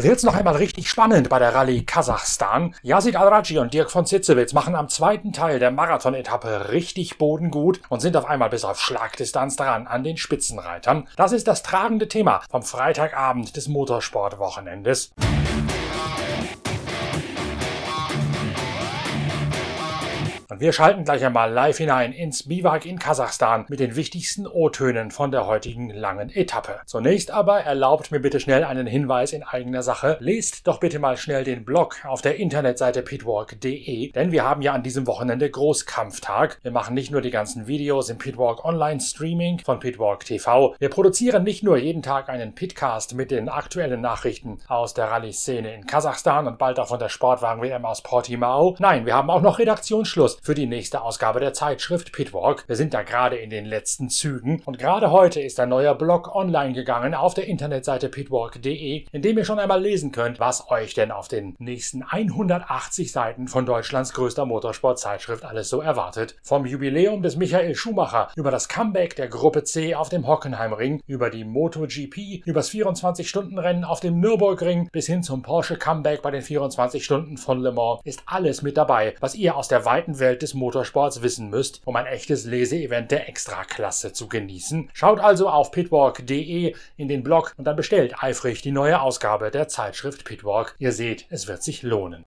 Wird's noch einmal richtig spannend bei der Rallye Kasachstan? Yazid Al-Raji und Dirk von Zitzewitz machen am zweiten Teil der Marathon-Etappe richtig bodengut und sind auf einmal bis auf Schlagdistanz dran an den Spitzenreitern. Das ist das tragende Thema vom Freitagabend des Motorsportwochenendes. Und wir schalten gleich einmal live hinein ins Biwak in Kasachstan mit den wichtigsten O-Tönen von der heutigen langen Etappe. Zunächst aber erlaubt mir bitte schnell einen Hinweis in eigener Sache. Lest doch bitte mal schnell den Blog auf der Internetseite pitwalk.de, denn wir haben ja an diesem Wochenende Großkampftag. Wir machen nicht nur die ganzen Videos im Pitwalk Online Streaming von Pitwalk TV, wir produzieren nicht nur jeden Tag einen Pitcast mit den aktuellen Nachrichten aus der Rallye-Szene in Kasachstan und bald auch von der Sportwagen-WM aus Portimao. Nein, wir haben auch noch Redaktionsschluss für die nächste Ausgabe der Zeitschrift Pitwalk. Wir sind da gerade in den letzten Zügen und gerade heute ist ein neuer Blog online gegangen auf der Internetseite pitwalk.de, in dem ihr schon einmal lesen könnt, was euch denn auf den nächsten 180 Seiten von Deutschlands größter Motorsportzeitschrift alles so erwartet. Vom Jubiläum des Michael Schumacher über das Comeback der Gruppe C auf dem Hockenheimring, über die MotoGP, übers 24-Stunden-Rennen auf dem Nürburgring bis hin zum Porsche Comeback bei den 24 Stunden von Le Mans ist alles mit dabei, was ihr aus der weiten Welt Welt des Motorsports wissen müsst, um ein echtes Leseevent der Extraklasse zu genießen. Schaut also auf pitwalk.de in den Blog und dann bestellt eifrig die neue Ausgabe der Zeitschrift Pitwalk. Ihr seht, es wird sich lohnen.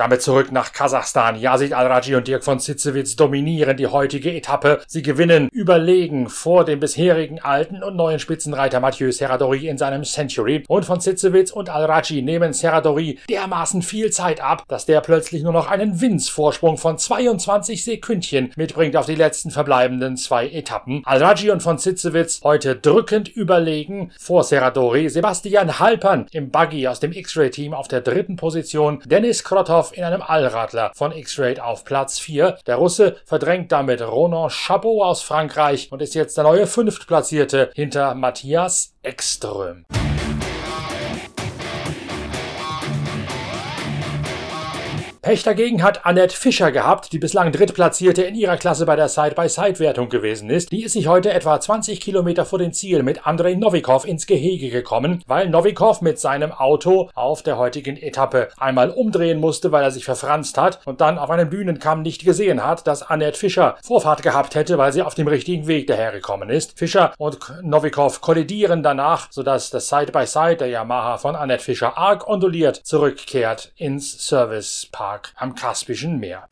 Damit zurück nach Kasachstan. Yazid Al-Raji und Dirk von Zitzewitz dominieren die heutige Etappe. Sie gewinnen überlegen vor dem bisherigen alten und neuen Spitzenreiter Mathieu Serradori in seinem Century. Und von Zitzewitz und Al-Raji nehmen Serradori dermaßen viel Zeit ab, dass der plötzlich nur noch einen Winzvorsprung von 22 Sekündchen mitbringt auf die letzten verbleibenden zwei Etappen. Al-Raji und von Zitzewitz heute drückend überlegen vor Serradori. Sebastian Halpern im Buggy aus dem X-Ray-Team auf der dritten Position. Dennis Krotov in einem Allradler von X-Raid auf Platz 4. Der Russe verdrängt damit Ronan Chabot aus Frankreich und ist jetzt der neue Fünftplatzierte hinter Matthias Ekström. Pech dagegen hat Annette Fischer gehabt, die bislang Drittplatzierte in ihrer Klasse bei der Side-by-Side-Wertung gewesen ist. Die ist sich heute etwa 20 Kilometer vor dem Ziel mit Andrei Novikov ins Gehege gekommen, weil Novikov mit seinem Auto auf der heutigen Etappe einmal umdrehen musste, weil er sich verfranst hat und dann auf einem Bühnenkamm nicht gesehen hat, dass Annette Fischer Vorfahrt gehabt hätte, weil sie auf dem richtigen Weg dahergekommen ist. Fischer und Novikov kollidieren danach, sodass das Side-by-Side der Yamaha von Annette Fischer arg onduliert zurückkehrt ins Service Park. Tag am Kaspischen Meer.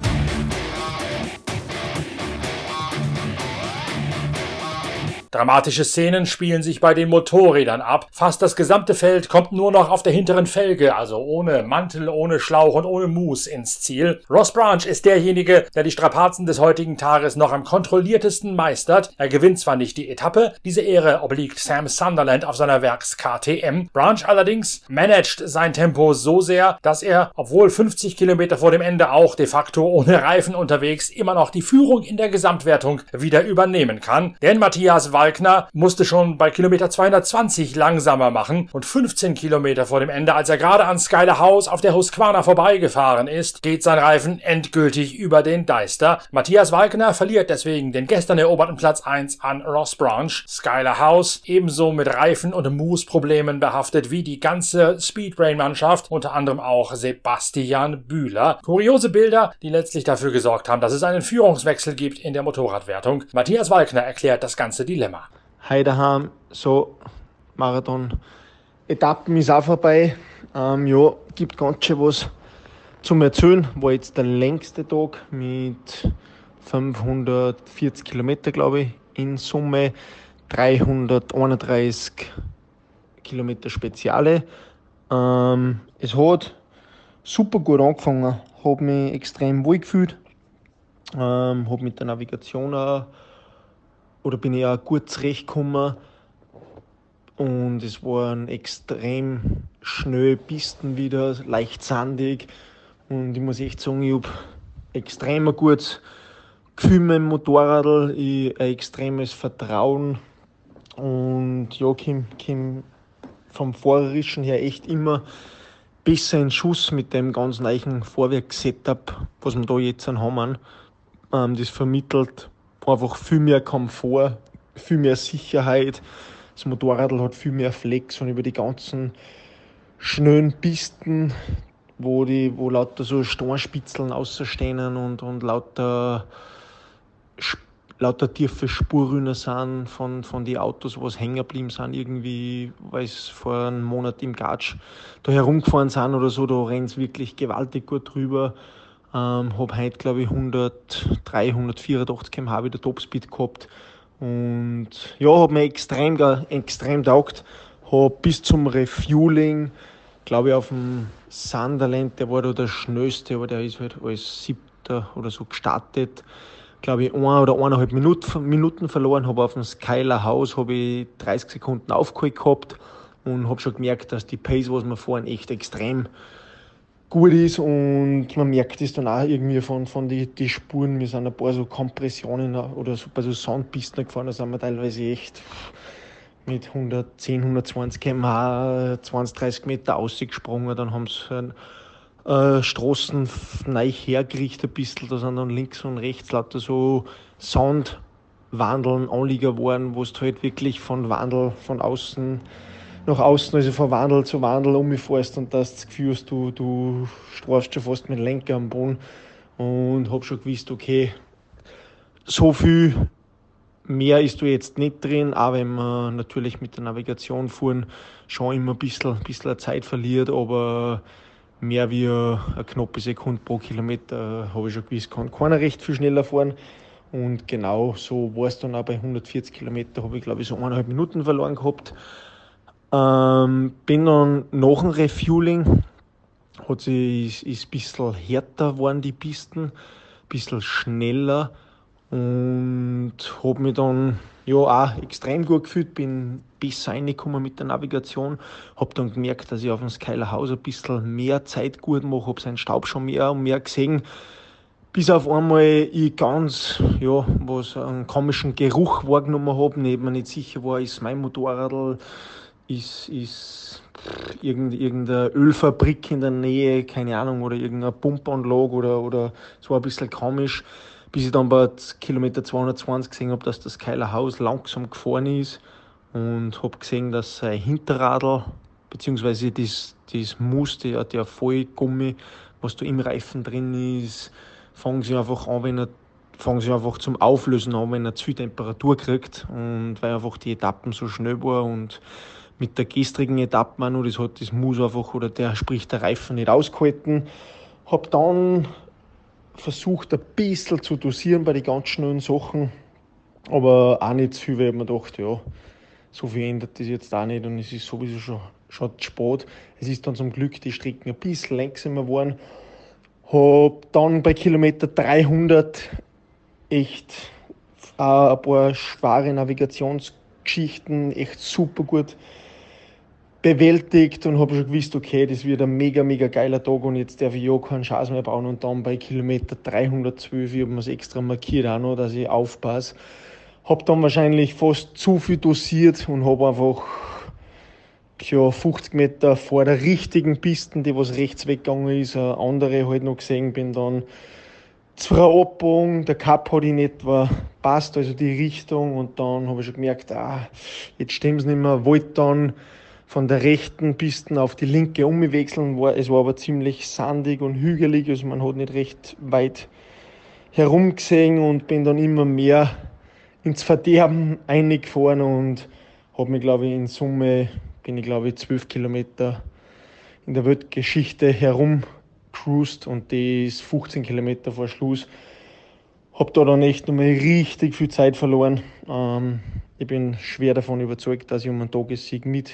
Dramatische Szenen spielen sich bei den Motorrädern ab. Fast das gesamte Feld kommt nur noch auf der hinteren Felge, also ohne Mantel, ohne Schlauch und ohne Mus ins Ziel. Ross Branch ist derjenige, der die Strapazen des heutigen Tages noch am kontrolliertesten meistert. Er gewinnt zwar nicht die Etappe, diese Ehre obliegt Sam Sunderland auf seiner Werks KTM. Branch allerdings managt sein Tempo so sehr, dass er, obwohl 50 Kilometer vor dem Ende auch de facto ohne Reifen unterwegs, immer noch die Führung in der Gesamtwertung wieder übernehmen kann. Denn Matthias Walkner musste schon bei Kilometer 220 langsamer machen und 15 Kilometer vor dem Ende, als er gerade an Skyler House auf der Husqvarna vorbeigefahren ist, geht sein Reifen endgültig über den Deister. Matthias Walkner verliert deswegen den gestern eroberten Platz 1 an Ross Branch. Skyler House ebenso mit Reifen- und Moose-Problemen behaftet wie die ganze Speedbrain-Mannschaft, unter anderem auch Sebastian Bühler. Kuriose Bilder, die letztlich dafür gesorgt haben, dass es einen Führungswechsel gibt in der Motorradwertung. Matthias Walkner erklärt das ganze Dilemma. Dilemma. Heute daheim, so Marathon-Etappen ist auch vorbei. Ähm, ja, gibt ganz schön was zum Erzählen. War jetzt der längste Tag mit 540 Kilometer, glaube ich, in Summe 331 Kilometer Speziale. Ähm, es hat super gut angefangen, habe mich extrem wohl gefühlt, ähm, habe mit der Navigation auch oder bin ich auch gut zurechtgekommen. Und es waren extrem schnell Pisten wieder, leicht sandig. Und ich muss echt sagen, ich habe extrem ein gutes Gefühl mit dem Motorrad, ein extremes Vertrauen. Und ja, Kim, Kim vom Fahrerischen her echt immer besser in Schuss mit dem ganz neuen Vorwerk-Setup, was wir da jetzt haben. Ähm, das vermittelt einfach viel mehr Komfort, viel mehr Sicherheit. Das Motorrad hat viel mehr Flex und über die ganzen schnellen Pisten, wo die, wo lauter so Steinspitzeln außerstehen und, und lauter, lauter tiefe Spurrüne sind von, von den Autos, was hängen geblieben sind, irgendwie, weil es vor einem Monat im Gatsch da herumgefahren sind oder so, da rennt es wirklich gewaltig gut drüber. Ähm, habe heute, glaube ich, 103, 184 km/h wieder Topspeed gehabt. Und ja, habe mir extrem, extrem taugt. Habe bis zum Refueling, glaube ich, auf dem Sunderland, der war da der schnellste, aber der ist halt als siebter oder so gestartet. Glaube ich, ein oder eineinhalb Minuten, Minuten verloren. Habe auf dem Skyler Haus habe ich 30 Sekunden aufgeholt gehabt und habe schon gemerkt, dass die Pace, was wir fahren, echt extrem gut ist und man merkt es dann auch irgendwie von, von den die Spuren. Wir sind ein paar so Kompressionen oder so bei so Soundpisten gefahren, da sind wir teilweise echt mit 110, 120 km/h 20, 30 Meter ausgesprungen. Dann haben sie äh, Straßen neu hergerichtet ein bisschen. Da sind dann links und rechts lauter so Soundwandeln, Anlieger waren, wo es halt wirklich von Wandel von außen nach außen, also von Wandel zu Wandel umfährst und das Gefühl hast, du, du strafst schon fast mit Lenker am Boden und hab schon gewusst, okay, so viel mehr ist du jetzt nicht drin, auch wenn man natürlich mit der Navigation fuhren schon immer ein bisschen, ein bisschen Zeit verliert, aber mehr wie eine knappe Sekunde pro Kilometer habe ich schon gewusst, kann keiner recht viel schneller fahren. Und genau so war es dann auch bei 140 Kilometer, habe ich glaube ich so eineinhalb Minuten verloren gehabt. Ähm, bin dann nach dem Refueling, hat sie, ist, ist ein bisschen härter geworden, die Pisten, ein bisschen schneller und habe mich dann ja auch extrem gut gefühlt, bin besser reingekommen mit der Navigation, habe dann gemerkt, dass ich auf dem Skyler Haus ein bisschen mehr Zeit gut mache, habe seinen Staub schon mehr und mehr gesehen, bis auf einmal ich ganz, ja, was einen komischen Geruch wahrgenommen habe, nicht mir nicht sicher war, ist mein Motorrad ist, ist irgendeine Ölfabrik in der Nähe, keine Ahnung, oder irgendeine Pumpanlage oder, oder so ein bisschen komisch, bis ich dann bei Kilometer 220 gesehen habe, dass das Keiler Haus langsam gefahren ist und habe gesehen, dass sein Hinterradl, beziehungsweise das, das Muster, der, der Vollgummi, was da im Reifen drin ist, fangen sie einfach an, wenn er fangen sie einfach zum Auflösen an, wenn er zu viel Temperatur kriegt und weil einfach die Etappen so schnell war und mit der gestrigen Etappe noch, das hat das Mus einfach oder der spricht der Reifen nicht ausgehalten. Hab dann versucht ein bisschen zu dosieren bei den ganz schnellen Sachen, aber auch nicht zu viel, weil ich mir gedacht, ja, so viel ändert das jetzt auch nicht und es ist sowieso schon, schon spät. Es ist dann zum Glück die Strecken ein bisschen langsamer geworden. Hab dann bei Kilometer 300 echt auch ein paar schwere Navigationsgeschichten echt super gut bewältigt und habe schon gewusst, okay, das wird ein mega, mega geiler Tag und jetzt darf ich ja keinen Chance mehr bauen und dann bei Kilometer 312, ich habe mir es extra markiert auch noch, dass ich aufpasse, habe dann wahrscheinlich fast zu viel dosiert und habe einfach ja, 50 Meter vor der richtigen Piste, die was rechts weggegangen ist, eine andere halt noch gesehen, bin dann zwei Abbogen, der Cup hat in etwa passt, also die Richtung und dann habe ich schon gemerkt, ah, jetzt stimmt es nicht mehr, wollte dann von der rechten Pisten auf die linke umwechseln. War, es war aber ziemlich sandig und hügelig, also man hat nicht recht weit herumgesehen und bin dann immer mehr ins Verderben eingefahren und habe mich, glaube ich, in Summe, bin ich, glaube ich, zwölf Kilometer in der Weltgeschichte herumcruised und die ist 15 Kilometer vor Schluss. Habe da dann echt nochmal richtig viel Zeit verloren. Ähm, ich bin schwer davon überzeugt, dass ich um einen Tagessieg mit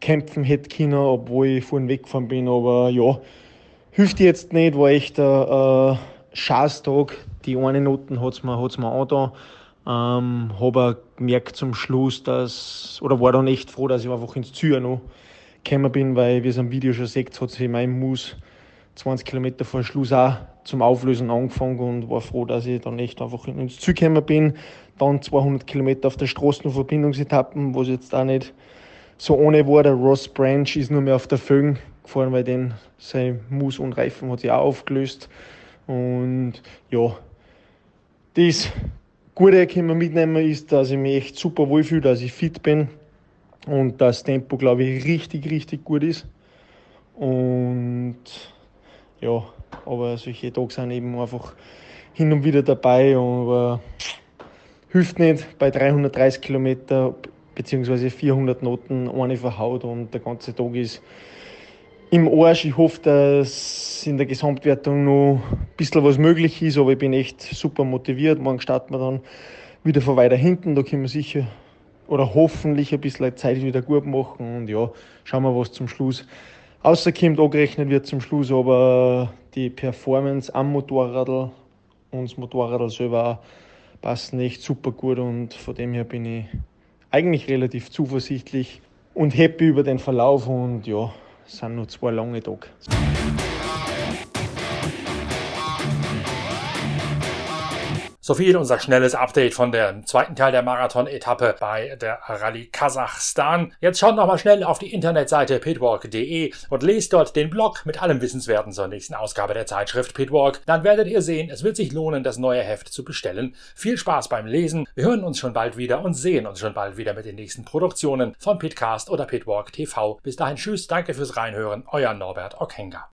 kämpfen hätte können, obwohl ich vorhin weggefahren bin. Aber ja, hilft jetzt nicht, war echt ein, ein Scheißtag. Die eine Noten hat es mir, hat's mir angetan. Ähm, habe gemerkt zum Schluss, dass, oder war dann echt froh, dass ich einfach ins Ziel noch gekommen bin, weil, wie es am Video schon seht, hat sich mein Mus 20 Kilometer vor Schluss auch zum Auflösen angefangen und war froh, dass ich dann echt einfach ins Ziel gekommen bin. Dann 200 Kilometer auf der Straßenverbindungsetappen, wo es jetzt auch nicht so ohne war. Der Ross Branch ist nur mehr auf der Föhn gefahren, weil den sein Mus und Reifen hat sich auch aufgelöst. Und ja, das Gute können wir mitnehmen ist, dass ich mich echt super wohlfühle, dass ich fit bin und das Tempo, glaube ich, richtig, richtig gut ist. Und ja, aber solche Tage sind eben einfach hin und wieder dabei, aber hilft nicht bei 330 Kilometer bzw. 400 Noten eine verhaut und der ganze Tag ist im Arsch. Ich hoffe, dass in der Gesamtwertung noch ein bisschen was möglich ist, aber ich bin echt super motiviert. Morgen starten wir dann wieder von weiter hinten. Da können wir sicher oder hoffentlich ein bisschen Zeit wieder gut machen. Und ja, schauen wir, was zum Schluss rauskommt. Angerechnet wird zum Schluss aber die Performance am Motorrad und das Motorrad selber passen echt super gut und von dem her bin ich eigentlich relativ zuversichtlich und happy über den Verlauf und ja, es sind nur zwei lange Tage. So viel unser schnelles Update von dem zweiten Teil der Marathon-Etappe bei der Rallye Kasachstan. Jetzt schaut noch mal schnell auf die Internetseite pitwalk.de und lest dort den Blog mit allem Wissenswerten zur nächsten Ausgabe der Zeitschrift Pitwalk. Dann werdet ihr sehen, es wird sich lohnen, das neue Heft zu bestellen. Viel Spaß beim Lesen. Wir hören uns schon bald wieder und sehen uns schon bald wieder mit den nächsten Produktionen von Pitcast oder Pitwalk TV. Bis dahin tschüss, danke fürs Reinhören, euer Norbert Okenga.